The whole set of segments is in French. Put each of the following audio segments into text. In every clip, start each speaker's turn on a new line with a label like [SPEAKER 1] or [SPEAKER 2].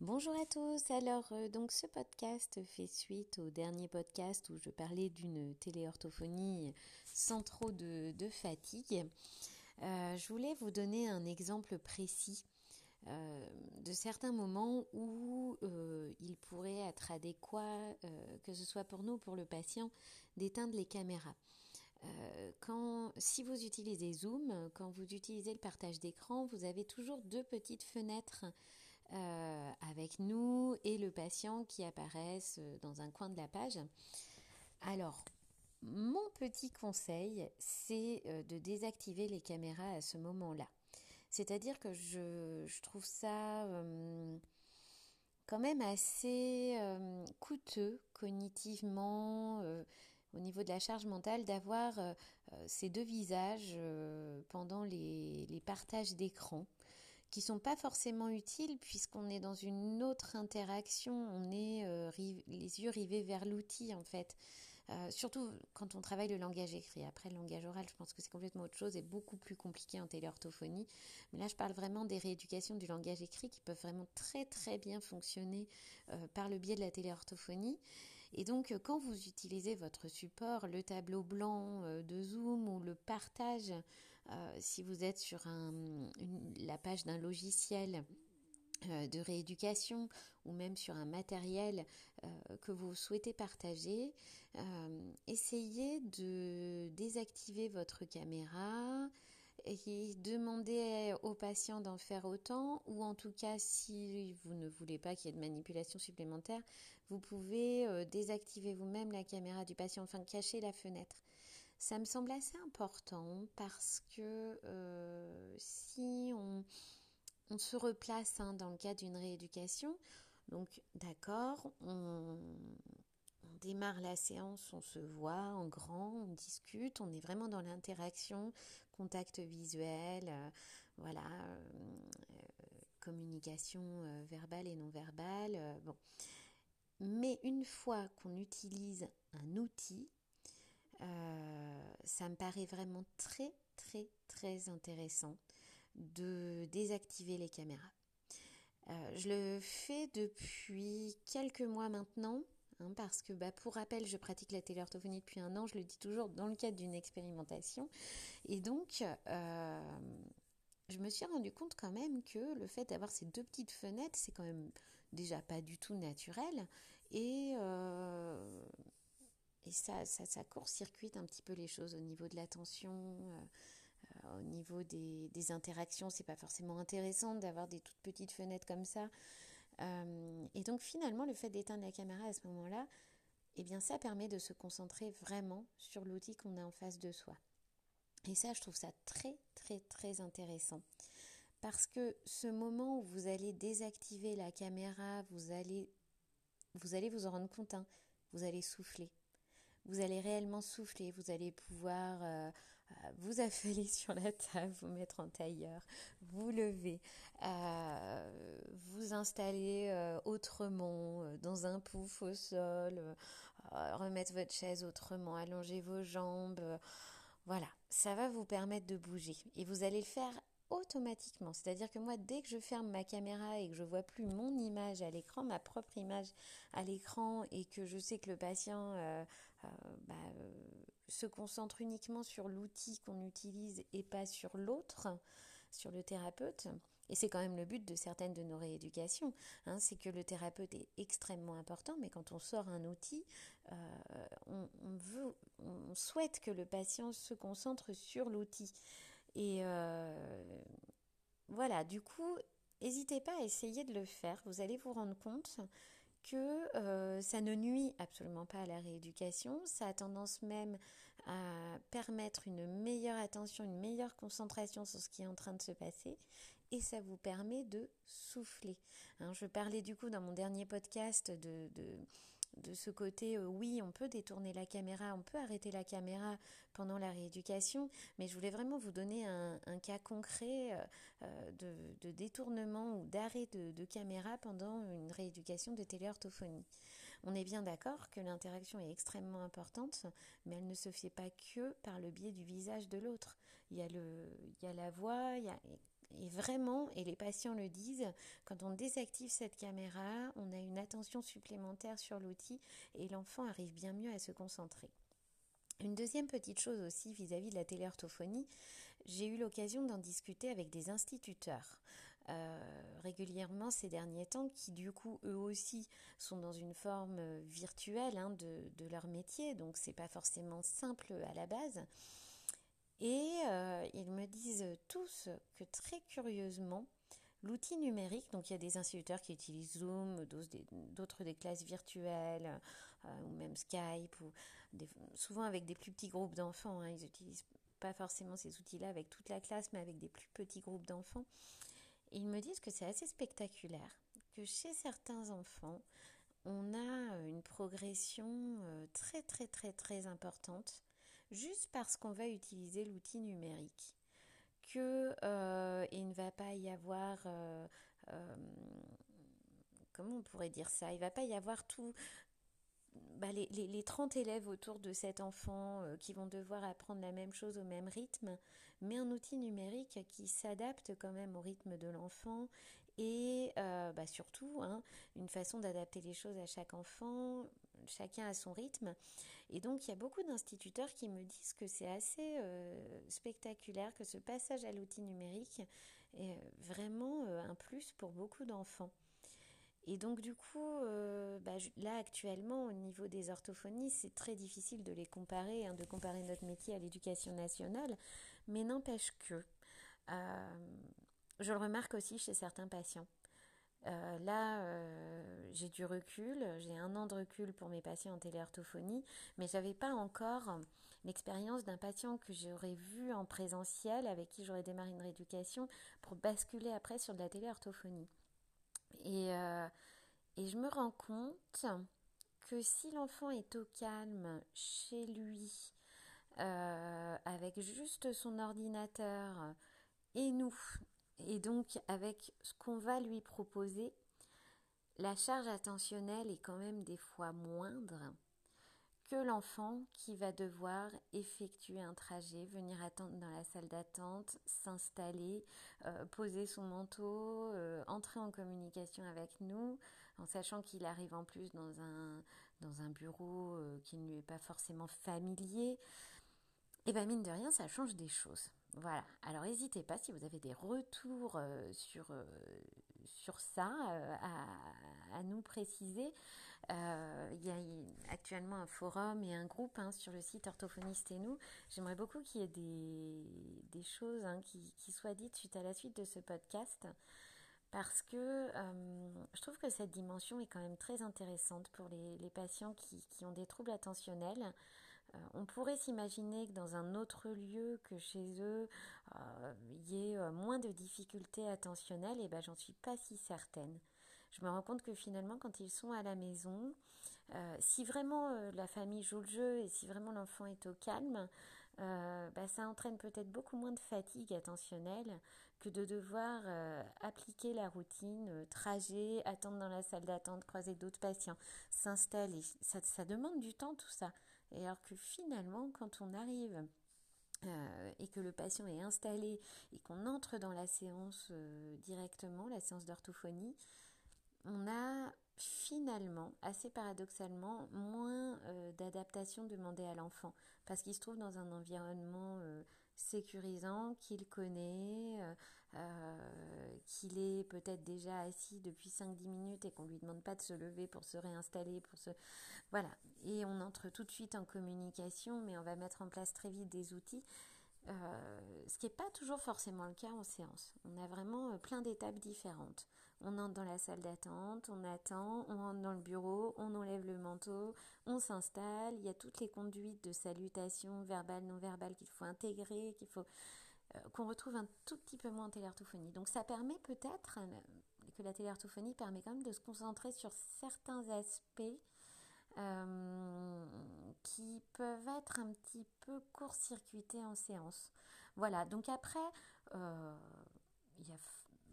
[SPEAKER 1] Bonjour à tous. Alors, euh, donc ce podcast fait suite au dernier podcast où je parlais d'une téléorthophonie sans trop de, fatigue. Euh, je voulais vous donner un exemple précis euh, de certains moments où il pourrait être adéquat, que ce soit pour nous ou pour le patient, d'éteindre les caméras. quand, si vous utilisez Zoom, quand vous utilisez le partage d'écran, vous avez toujours deux petites fenêtres euh, avec nous et le patient qui apparaissent euh, dans un coin de la page. Alors, mon petit conseil, c'est euh, de désactiver les caméras à ce moment-là. C'est-à-dire que je, trouve ça quand même assez coûteux cognitivement au niveau de la charge mentale d'avoir ces deux visages pendant les, les partages d'écran qui sont pas forcément utiles puisqu'on est dans une autre interaction, on est euh, les yeux rivés vers l'outil en fait. Euh, surtout quand on travaille le langage écrit. Après, le langage oral, je pense que c'est complètement autre chose et beaucoup plus compliqué en téléorthophonie. Mais là, je parle vraiment des rééducations du langage écrit qui peuvent vraiment très très bien fonctionner euh, par le biais de la téléorthophonie. Et donc, quand vous utilisez votre support, le tableau blanc de Zoom ou le partage euh, si vous êtes sur la page d'un logiciel euh, de rééducation ou même sur un matériel euh, que vous souhaitez partager, essayez de désactiver votre caméra et demandez au patient d'en faire autant ou en tout cas si vous ne voulez pas qu'il y ait de manipulation supplémentaire, vous pouvez désactiver vous-même la caméra du patient, enfin cacher la fenêtre. Ça me semble assez important parce que euh, si on, se replace hein, dans le cadre d'une rééducation, donc d'accord, on, démarre la séance, on se voit en grand, on discute, on est vraiment dans l'interaction, contact visuel, euh, voilà, euh, communication verbale et non verbale. bon. Mais une fois qu'on utilise un outil, euh, ça me paraît vraiment très très très intéressant de désactiver les caméras. Euh, je le fais depuis quelques mois maintenant, hein, parce que bah, pour rappel, je pratique la téléorthophonie depuis un an, je le dis toujours dans le cadre d'une expérimentation. Et donc, euh, je me suis rendu compte quand même que le fait d'avoir ces deux petites fenêtres, c'est quand même déjà pas du tout naturel. Et et ça, ça, court-circuite un petit peu les choses au niveau de l'attention, euh, euh, au niveau des, des interactions. C'est pas forcément intéressant d'avoir des toutes petites fenêtres comme ça. Euh, et donc finalement, le fait d'éteindre la caméra à ce moment-là, eh bien, ça permet de se concentrer vraiment sur l'outil qu'on a en face de soi. Et ça, je trouve ça très, très, très intéressant. Parce que ce moment où vous allez désactiver la caméra, vous allez vous, allez vous en rendre compte, hein, vous allez souffler vous allez réellement souffler, vous allez pouvoir euh, euh, vous affaler sur la table, vous mettre en tailleur, vous lever, euh, vous installer autrement, dans un pouf au sol, remettre votre chaise autrement, allonger vos jambes. Voilà, ça va vous permettre de bouger et vous allez le faire automatiquement. C'est-à-dire que moi, dès que je ferme ma caméra et que je vois plus mon image à l'écran, ma propre image à l'écran, et que je sais que le patient euh, euh, bah, euh, se concentre uniquement sur l'outil qu'on utilise et pas sur l'autre, sur le thérapeute, et c'est quand même le but de certaines de nos rééducations, hein, c'est que le thérapeute est extrêmement important, mais quand on sort un outil, on, veut, on souhaite que le patient se concentre sur l'outil. Et euh, voilà, du coup, n'hésitez pas à essayer de le faire. Vous allez vous rendre compte que euh, ça ne nuit absolument pas à la rééducation, ça a tendance même à permettre une meilleure attention, une meilleure concentration sur ce qui est en train de se passer et ça vous permet de souffler. Hein, je parlais du coup dans mon dernier podcast de, de ce côté, euh, oui, on peut détourner la caméra, on peut arrêter la caméra pendant la rééducation, mais je voulais vraiment vous donner un, cas concret euh, euh, de, détournement ou d'arrêt de, caméra pendant une rééducation de téléorthophonie. On est bien d'accord que l'interaction est extrêmement importante, mais elle ne se fait pas que par le biais du visage de l'autre. Il il y a la voix, il y a Et vraiment, et les patients le disent, quand on désactive cette caméra, on a une attention supplémentaire sur l'outil et l'enfant arrive bien mieux à se concentrer. Une deuxième petite chose aussi vis-à-vis de la téléorthophonie, j'ai eu l'occasion d'en discuter avec des instituteurs. Euh, régulièrement ces derniers temps, qui du coup eux aussi sont dans une forme virtuelle hein, de, leur métier, donc c'est pas forcément simple à la base. Et euh, ils me disent tous que très curieusement, l'outil numérique, donc il y a des instituteurs qui utilisent Zoom, d'autres des, classes virtuelles, euh, ou même Skype, ou souvent avec des plus petits groupes d'enfants. Hein, ils n'utilisent pas forcément ces outils-là avec toute la classe, mais avec des plus petits groupes d'enfants. Ils me disent que c'est assez spectaculaire, que chez certains enfants, on a une progression euh, très très très très importante juste parce qu'on va utiliser l'outil numérique. Que euh, il ne va pas y avoir euh, comment on pourrait dire ça? Il va pas y avoir tout, bah, les, les, 30 élèves autour de cet enfant euh, qui vont devoir apprendre la même chose au même rythme, mais un outil numérique qui s'adapte quand même au rythme de l'enfant et euh, bah, surtout hein, une façon d'adapter les choses à chaque enfant, chacun à son rythme. Et donc il y a beaucoup d'instituteurs qui me disent que c'est assez euh, spectaculaire, que ce passage à l'outil numérique est vraiment un plus pour beaucoup d'enfants. Et donc du coup, euh, bah, là actuellement, au niveau des orthophonies, c'est très difficile de les comparer, hein, de comparer notre métier à l'éducation nationale, mais n'empêche que, euh, je le remarque aussi chez certains patients. Euh, là, j'ai du recul, j'ai un an de recul pour mes patients en téléorthophonie, mais j'avais pas encore l'expérience d'un patient que j'aurais vu en présentiel, avec qui j'aurais démarré une rééducation, pour basculer après sur de la téléorthophonie. Et, euh, je me rends compte que si l'enfant est au calme chez lui, euh, avec juste son ordinateur et nous, et donc avec ce qu'on va lui proposer, la charge attentionnelle est quand même des fois moindre que l'enfant qui va devoir effectuer un trajet, venir attendre dans la salle d'attente, s'installer, euh, poser son manteau, euh, entrer en communication avec nous, en sachant qu'il arrive en plus dans un, bureau euh, qui ne lui est pas forcément familier. Et bien mine de rien, ça change des choses. Voilà. Alors n'hésitez pas si vous avez des retours sur, sur ça à, à, nous préciser. Euh, il y a actuellement un forum et un groupe hein, sur le site Orthophoniste et nous. J'aimerais beaucoup qu'il y ait des, des choses hein, qui, qui, soient dites suite à la suite de ce podcast parce que euh, je trouve que cette dimension est quand même très intéressante pour les, les patients qui, qui, ont des troubles attentionnels. Euh, on pourrait s'imaginer que dans un autre lieu que chez eux, il y ait moins de difficultés attentionnelles, et ben j'en suis pas si certaine je me rends compte que finalement, quand ils sont à la maison, euh, si vraiment euh, la famille joue le jeu et si vraiment l'enfant est au calme, euh, bah, ça entraîne peut-être beaucoup moins de fatigue attentionnelle que de devoir appliquer la routine, trajet, attendre dans la salle d'attente, croiser d'autres patients, s'installer. Ça, demande du temps tout ça. Et alors que finalement, quand on arrive et que le patient est installé et qu'on entre dans la séance directement, la séance d'orthophonie, on a finalement, assez paradoxalement, moins euh, d'adaptation demandée à l'enfant. Parce qu'il se trouve dans un environnement euh, sécurisant, qu'il connaît, euh, qu'il est peut-être déjà assis depuis 5-10 minutes et qu'on ne lui demande pas de se lever pour se réinstaller, pour se... Voilà. Et on entre tout de suite en communication, mais on va mettre en place très vite des outils. ce qui n'est pas toujours forcément le cas en séance. On a vraiment plein d'étapes différentes. On entre dans la salle d'attente, on attend, on rentre dans le bureau, on enlève le manteau, on s'installe. Il y a toutes les conduites de salutation verbale, non verbale qu'il faut intégrer, qu'il faut euh, qu'on retrouve un tout petit peu moins en téléorthophonie. Donc ça permet peut-être euh, que la téléorthophonie permet quand même de se concentrer sur certains aspects euh, qui peuvent être un petit peu court-circuités en séance. Voilà, donc après,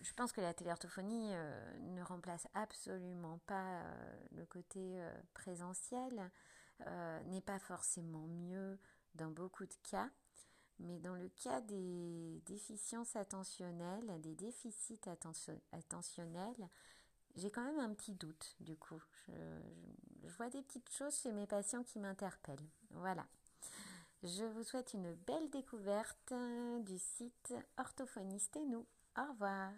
[SPEAKER 1] je pense que la téléorthophonie euh, ne remplace absolument pas euh, le côté euh, présentiel, n'est pas forcément mieux dans beaucoup de cas. Mais dans le cas des déficiences attentionnelles, des déficits attentionnels, j'ai quand même un petit doute du coup. Je, vois des petites choses chez mes patients qui m'interpellent. Voilà. Je vous souhaite une belle découverte du site Orthophoniste et nous. Au revoir.